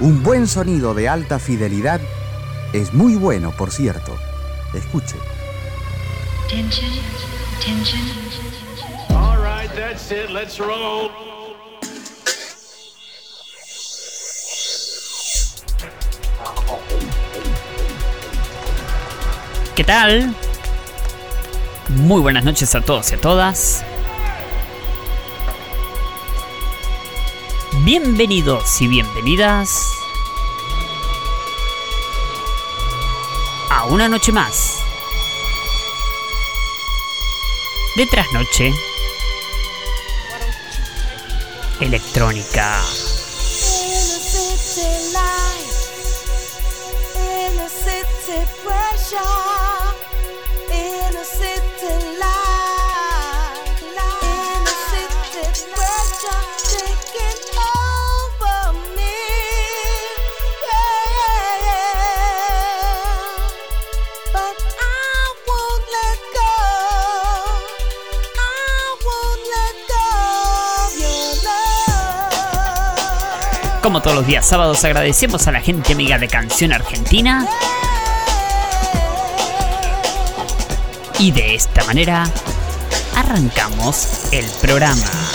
Un buen sonido de alta fidelidad es muy bueno, por cierto. Escuche. All right, that's it. Let's roll. ¿Qué tal? Muy buenas noches a todos y a todas. Bienvenidos y bienvenidas a una noche más de trasnoche electrónica. Como todos los días sábados agradecemos a la gente amiga de Canción Argentina. Y de esta manera arrancamos el programa.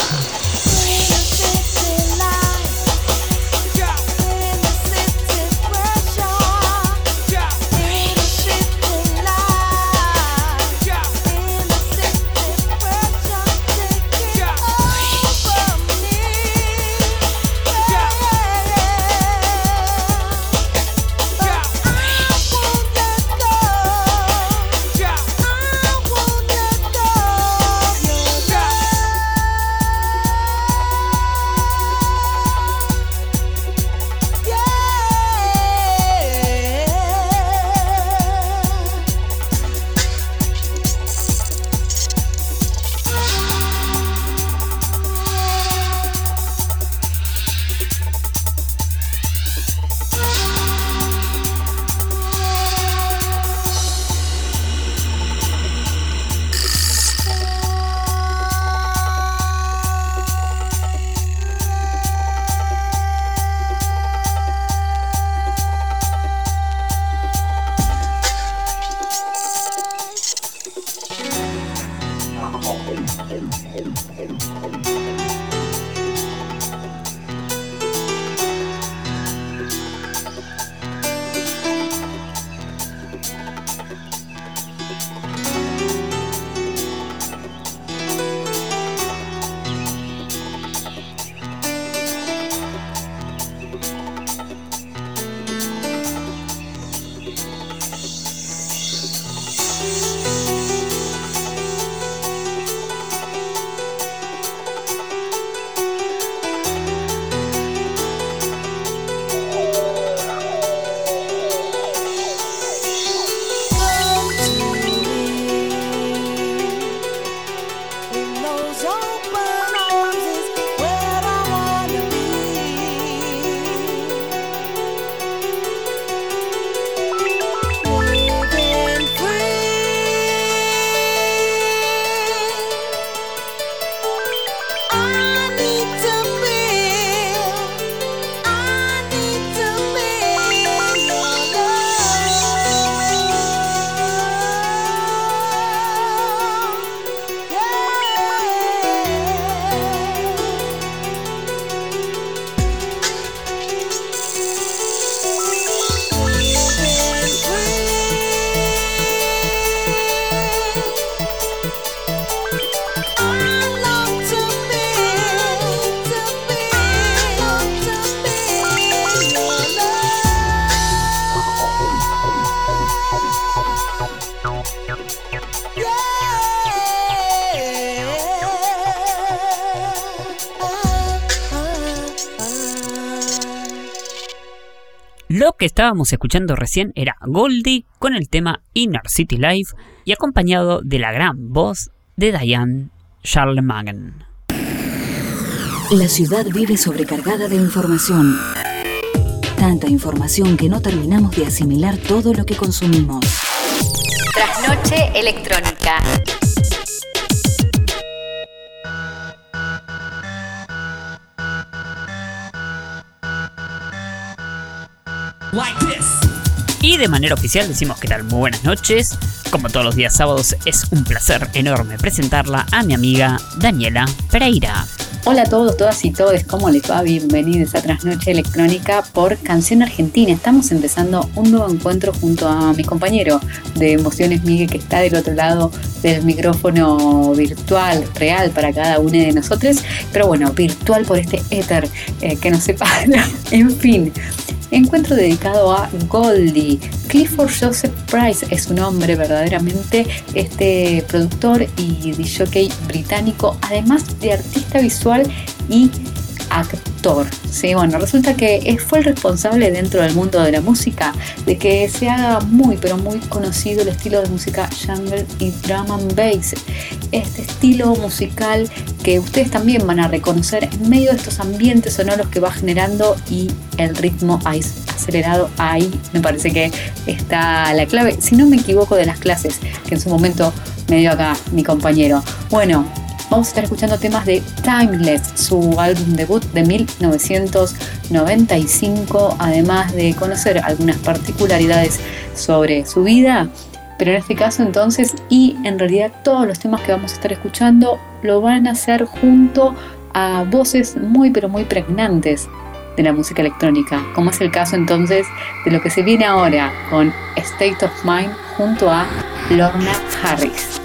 Lo que estábamos escuchando recién era Goldie con el tema Inner City Life y acompañado de la gran voz de Diane Charlemagne. La ciudad vive sobrecargada de información. Tanta información que no terminamos de asimilar todo lo que consumimos. Trasnoche electrónica. Y de manera oficial decimos que tal, muy buenas noches. Como todos los días sábados, es un placer enorme presentarla a mi amiga Daniela Pereira. Hola a todos, todas y todos, ¿cómo les va? Bienvenidos a Trasnoche Electrónica por Canción Argentina. Estamos empezando un nuevo encuentro junto a mi compañero de Emociones Miguel, que está del otro lado del micrófono virtual, real para cada uno de nosotros, pero bueno, virtual por este éter eh, que nos separa. en fin, encuentro dedicado a Goldie. Clifford Joseph Price es un hombre verdaderamente este productor y DJ británico, además de artista visual y actor. Sí, bueno, resulta que fue el responsable dentro del mundo de la música de que se haga muy, pero muy conocido el estilo de música jungle y drum and bass. Este estilo musical que ustedes también van a reconocer en medio de estos ambientes sonoros que va generando y el ritmo acelerado ahí me parece que está la clave, si no me equivoco de las clases que en su momento me dio acá mi compañero. Bueno, vamos a estar escuchando temas de Timeless, su álbum debut de 1995, además de conocer algunas particularidades sobre su vida. Pero en este caso entonces, y en realidad todos los temas que vamos a estar escuchando lo van a hacer junto a voces muy pero muy pregnantes de la música electrónica, como es el caso entonces de lo que se viene ahora con State of Mind junto a Lorna Harris.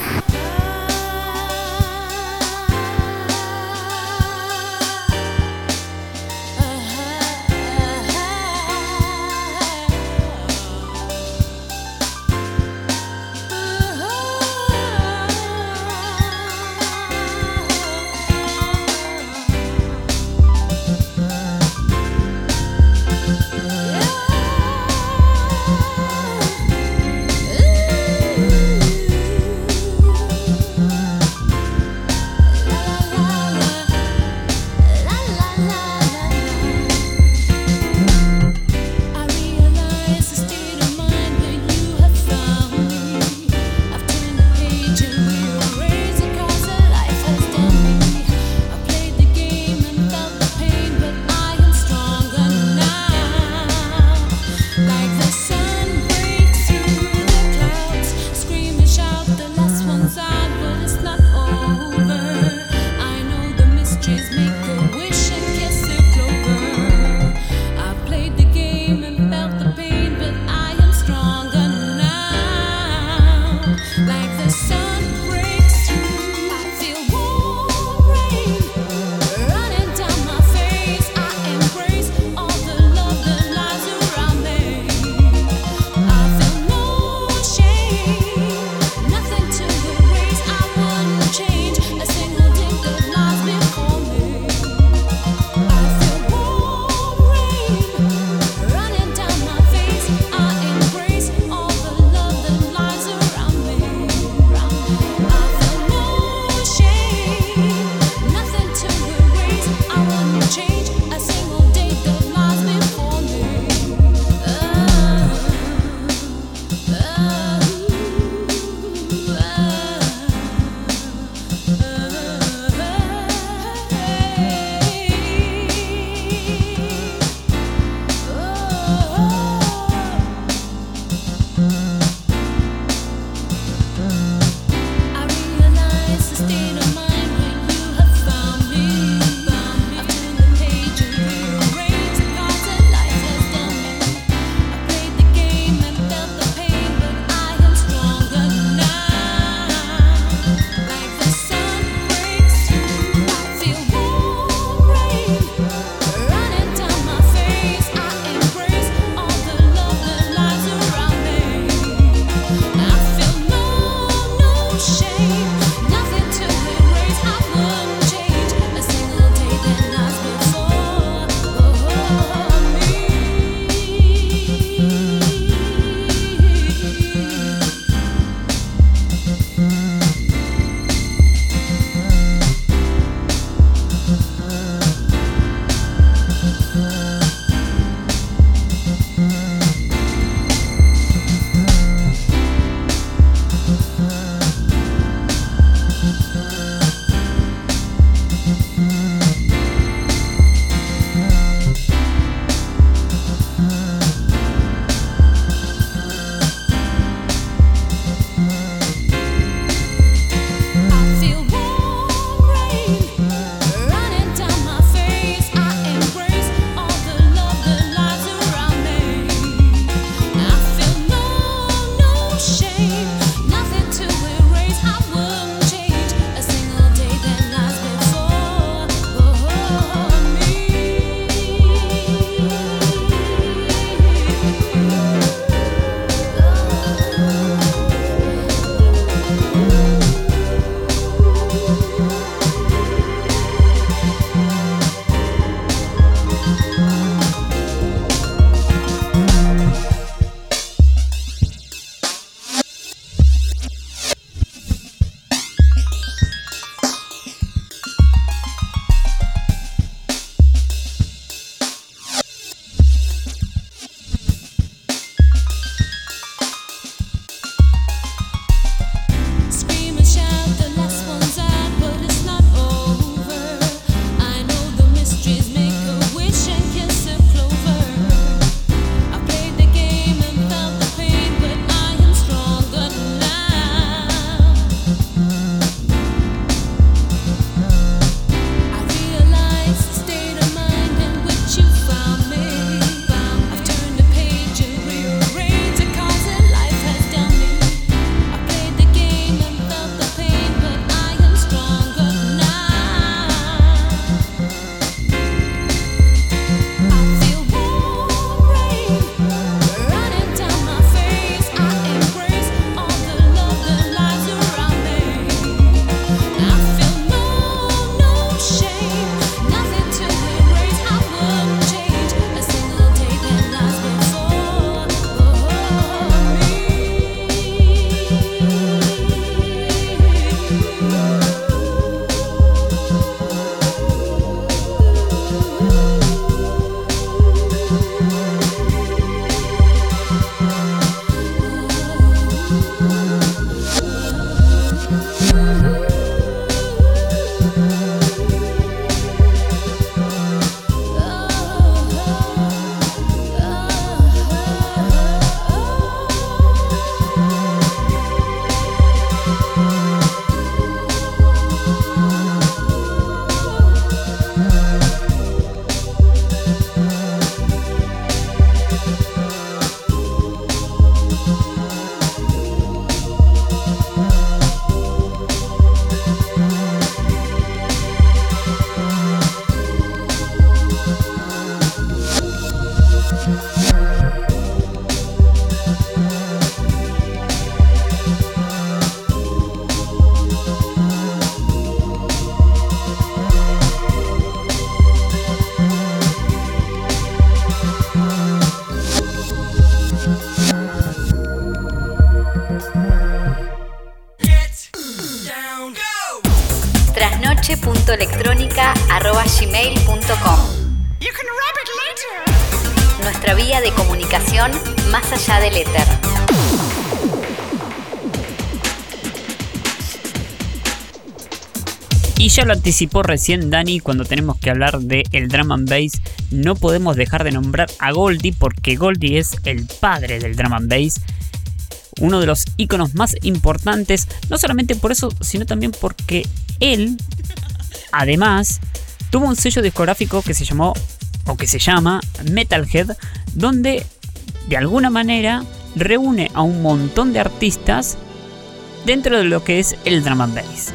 Nuestra vía de comunicación más allá del éter. Y ya lo anticipó recién Dani cuando tenemos que hablar de el drum and bass. No podemos dejar de nombrar a Goldie porque Goldie es el padre del drum and bass. Uno de los iconos más importantes, no solamente por eso, sino también porque él, además, tuvo un sello discográfico que se llamó, o que se llama Metalhead, donde de alguna manera reúne a un montón de artistas dentro de lo que es el drum and bass.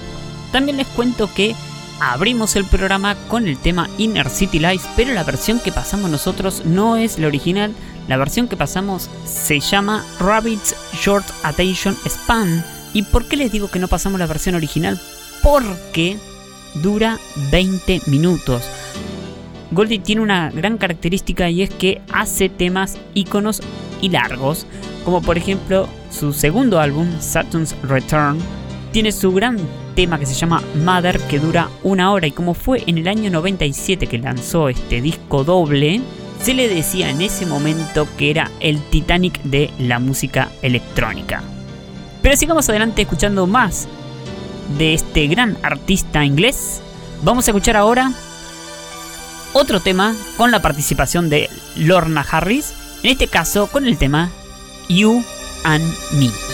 También les cuento que abrimos el programa con el tema Inner City Life, pero la versión que pasamos nosotros no es la original. La versión que pasamos se llama Rabbit's Short Attention Span. ¿Y por qué les digo que no pasamos la versión original? Porque dura 20 minutos. Goldie tiene una gran característica y es que hace temas íconos y largos, como por ejemplo su segundo álbum, Saturn's Return, tiene su gran tema que se llama Mother que dura una hora y como fue en el año 97 que lanzó este disco doble, se le decía en ese momento que era el Titanic de la música electrónica. Pero sigamos adelante escuchando más de este gran artista inglés. Vamos a escuchar ahora otro tema con la participación de Lorna Harris, en este caso con el tema You and Me.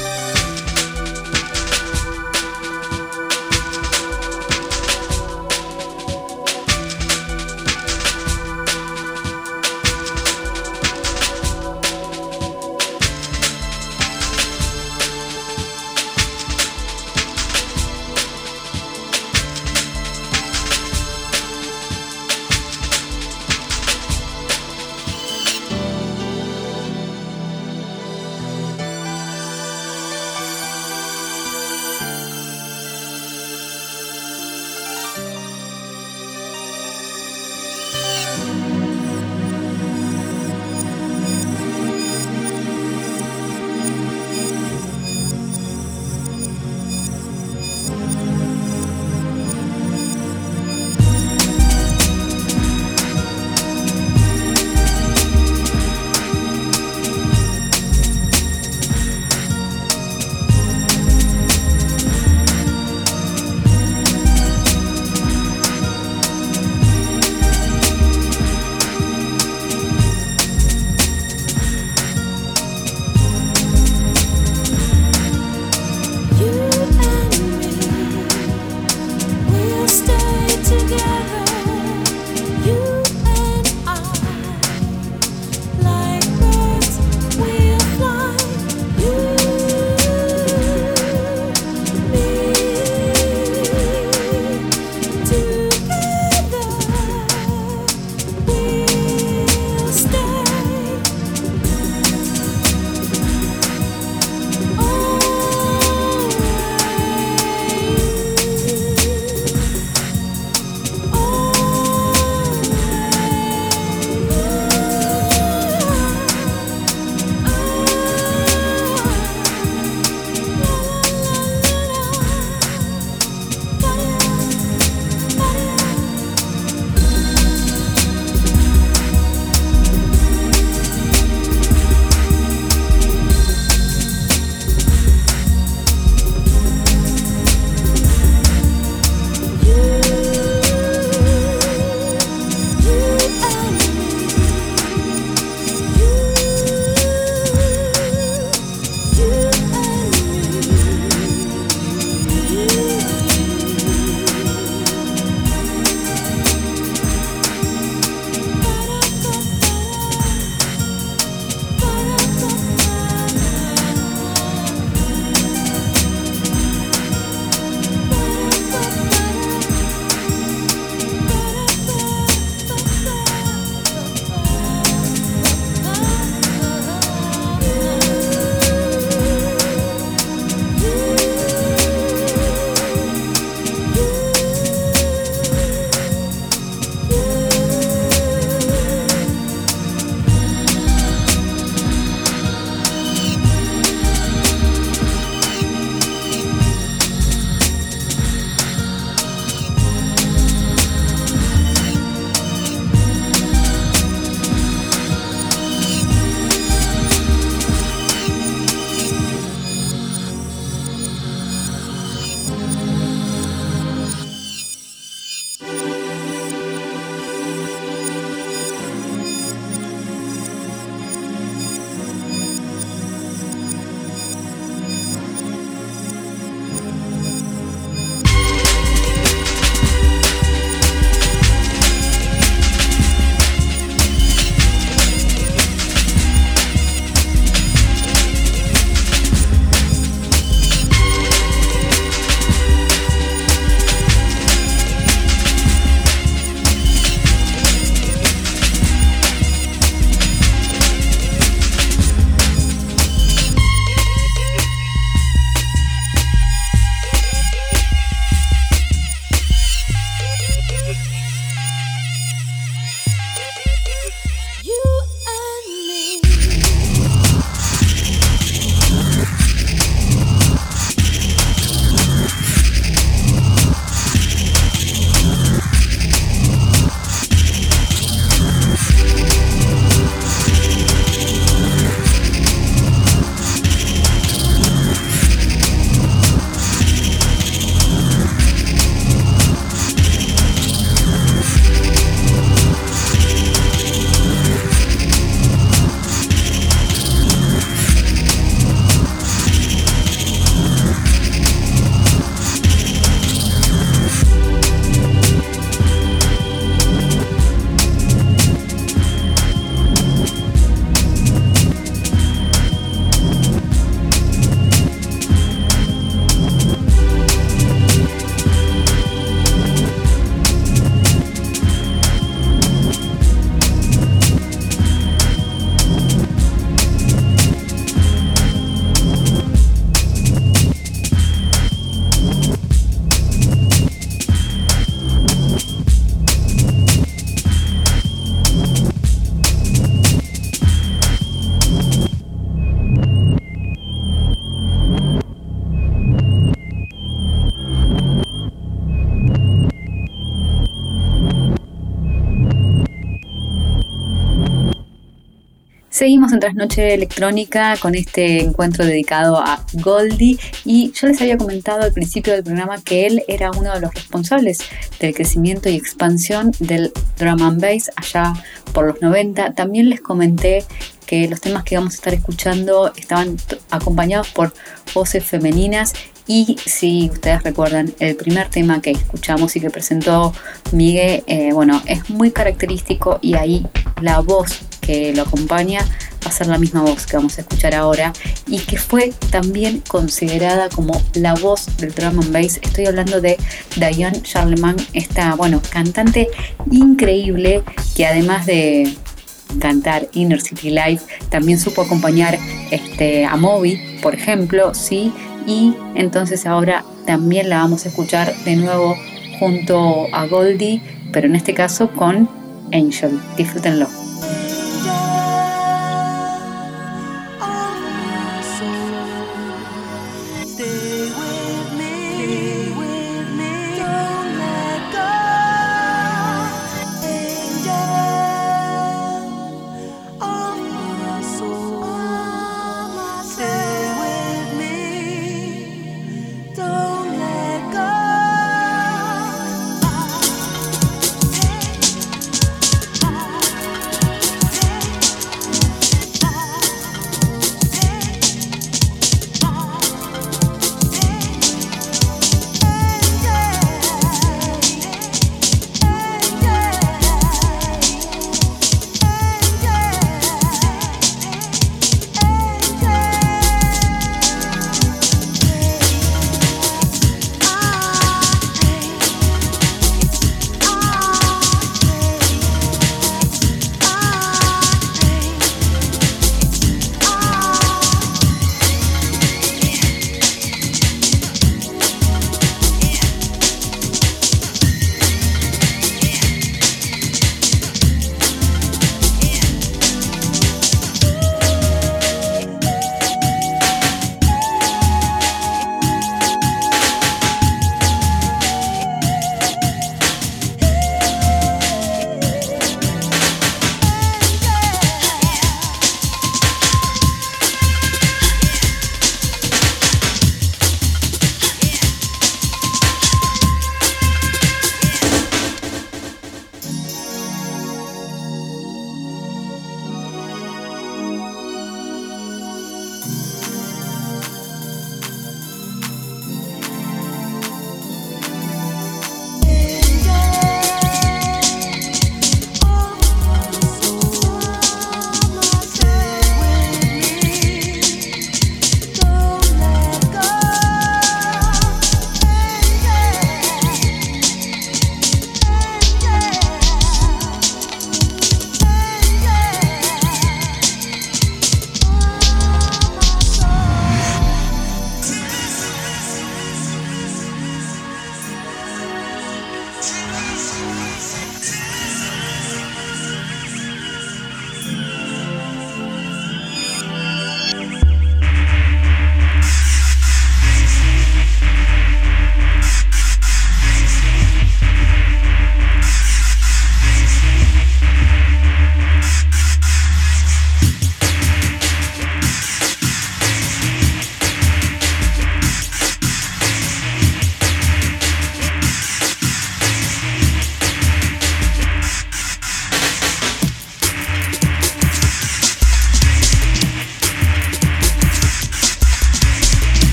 Seguimos en Trasnoche Electrónica con este encuentro dedicado a Goldie y yo les había comentado al principio del programa que él era uno de los responsables del crecimiento y expansión del drum and bass allá por los 90. También les comenté que los temas que vamos a estar escuchando estaban acompañados por voces femeninas y si ustedes recuerdan, el primer tema que escuchamos y que presentó Miguel, eh, bueno, es muy característico y ahí la voz que lo acompaña va a ser la misma voz que vamos a escuchar ahora y que fue también considerada como la voz del drum and bass. Estoy hablando de Diane Charlemagne, esta, bueno, cantante increíble que además de cantar Inner City Life, también supo acompañar este, a Moby, por ejemplo, sí, y entonces ahora también la vamos a escuchar de nuevo junto a Goldie, pero en este caso con Angel. Disfrútenlo.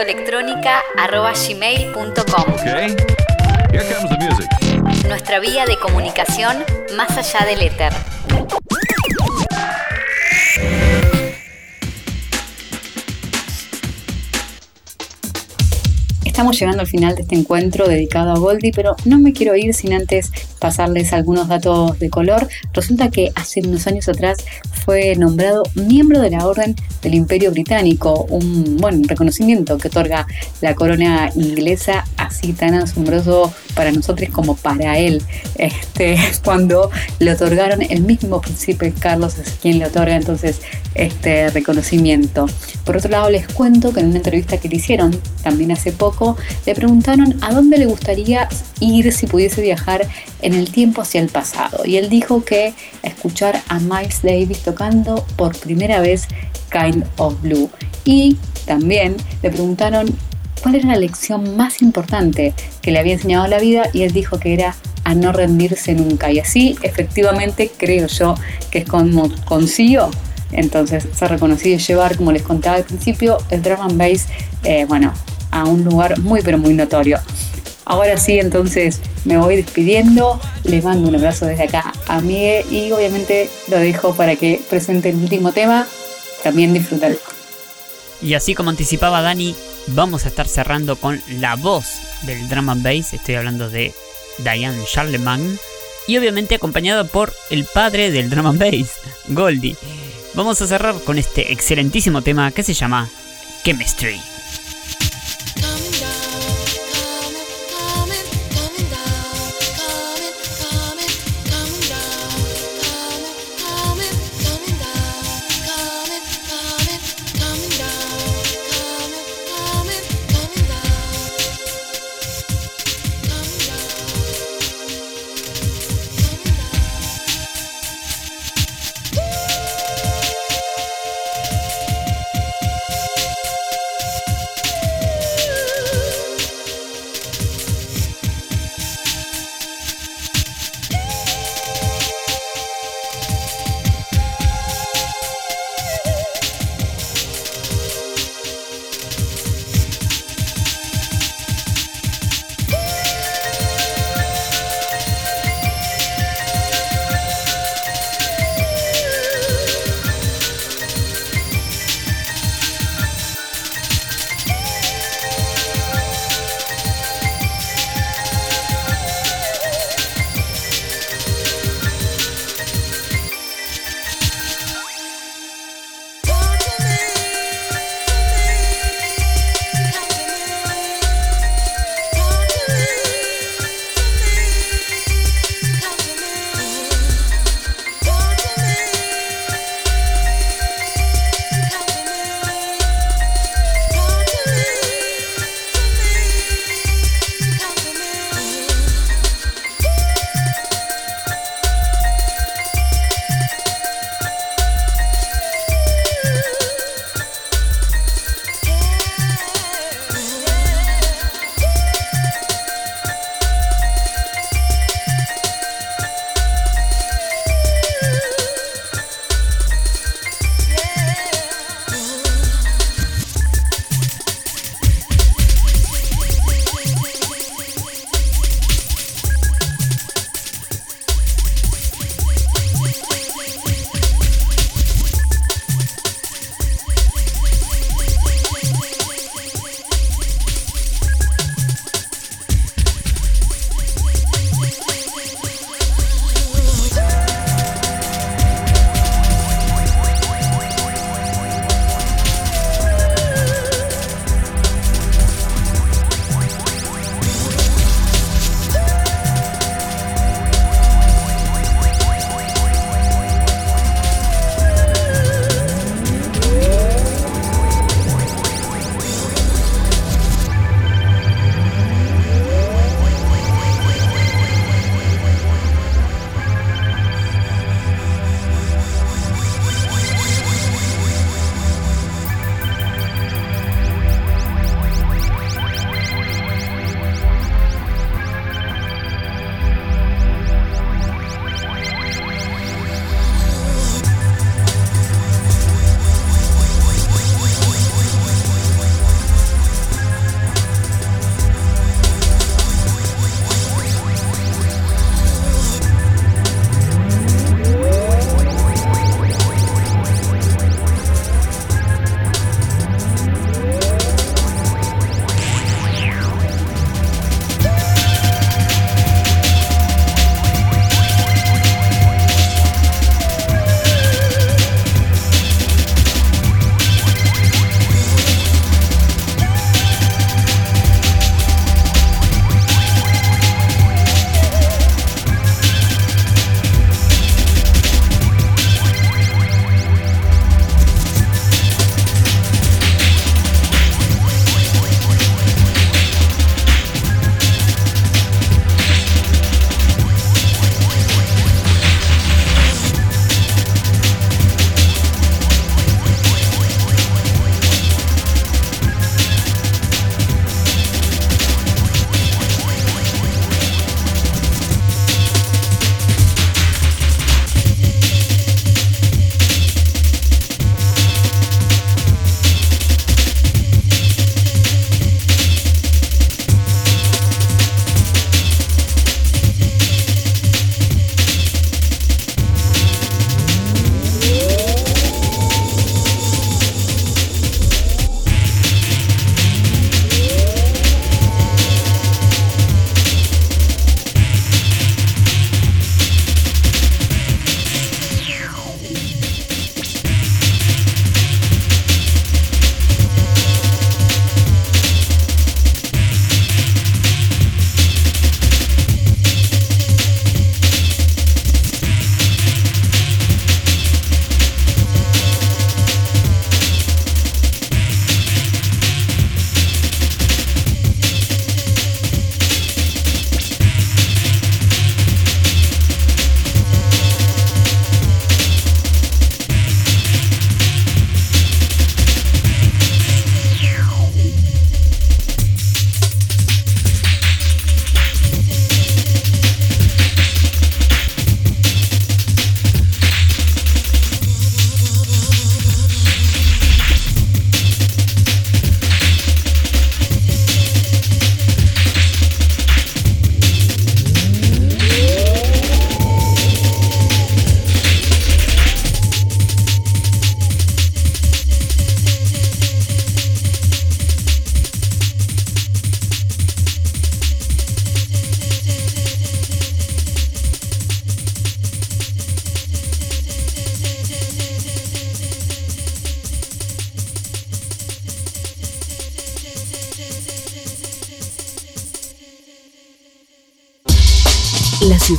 trasnoche.electrónica.gmail.com Okay. Here comes the music. Nuestra vía de comunicación más allá del éter. Estamos llegando al final de este encuentro dedicado a Goldie, pero no me quiero ir sin antes pasarles algunos datos de color. Resulta que hace unos años atrás fue nombrado miembro de la Orden del Imperio Británico, un buen reconocimiento que otorga la corona inglesa, así tan asombroso para nosotros como para él. Este, cuando le otorgaron el mismo príncipe Carlos es quien le otorga entonces este reconocimiento. Por otro lado, les cuento que en una entrevista que le hicieron también hace poco, le preguntaron a dónde le gustaría ir si pudiese viajar en el tiempo hacia el pasado. Y él dijo que escuchar a Miles Davis tocando por primera vez Kind of Blue. Y también le preguntaron cuál era la lección más importante que le había enseñado la vida y él dijo que era a no rendirse nunca. Y así efectivamente creo yo que es como consigo entonces se ha reconocido llevar, como les contaba al principio, el drum and bass, eh, bueno, a un lugar muy pero muy notorio. Ahora sí, entonces me voy despidiendo, les mando un abrazo desde acá a Miguel y obviamente lo dejo para que presente el último tema, también disfrutar. Y así como anticipaba Dani, vamos a estar cerrando con la voz del drum and bass, estoy hablando de Diane Charlemagne, y obviamente acompañado por el padre del drum and bass, Goldie. Vamos a cerrar con este excelentísimo tema que se llama Chemistry.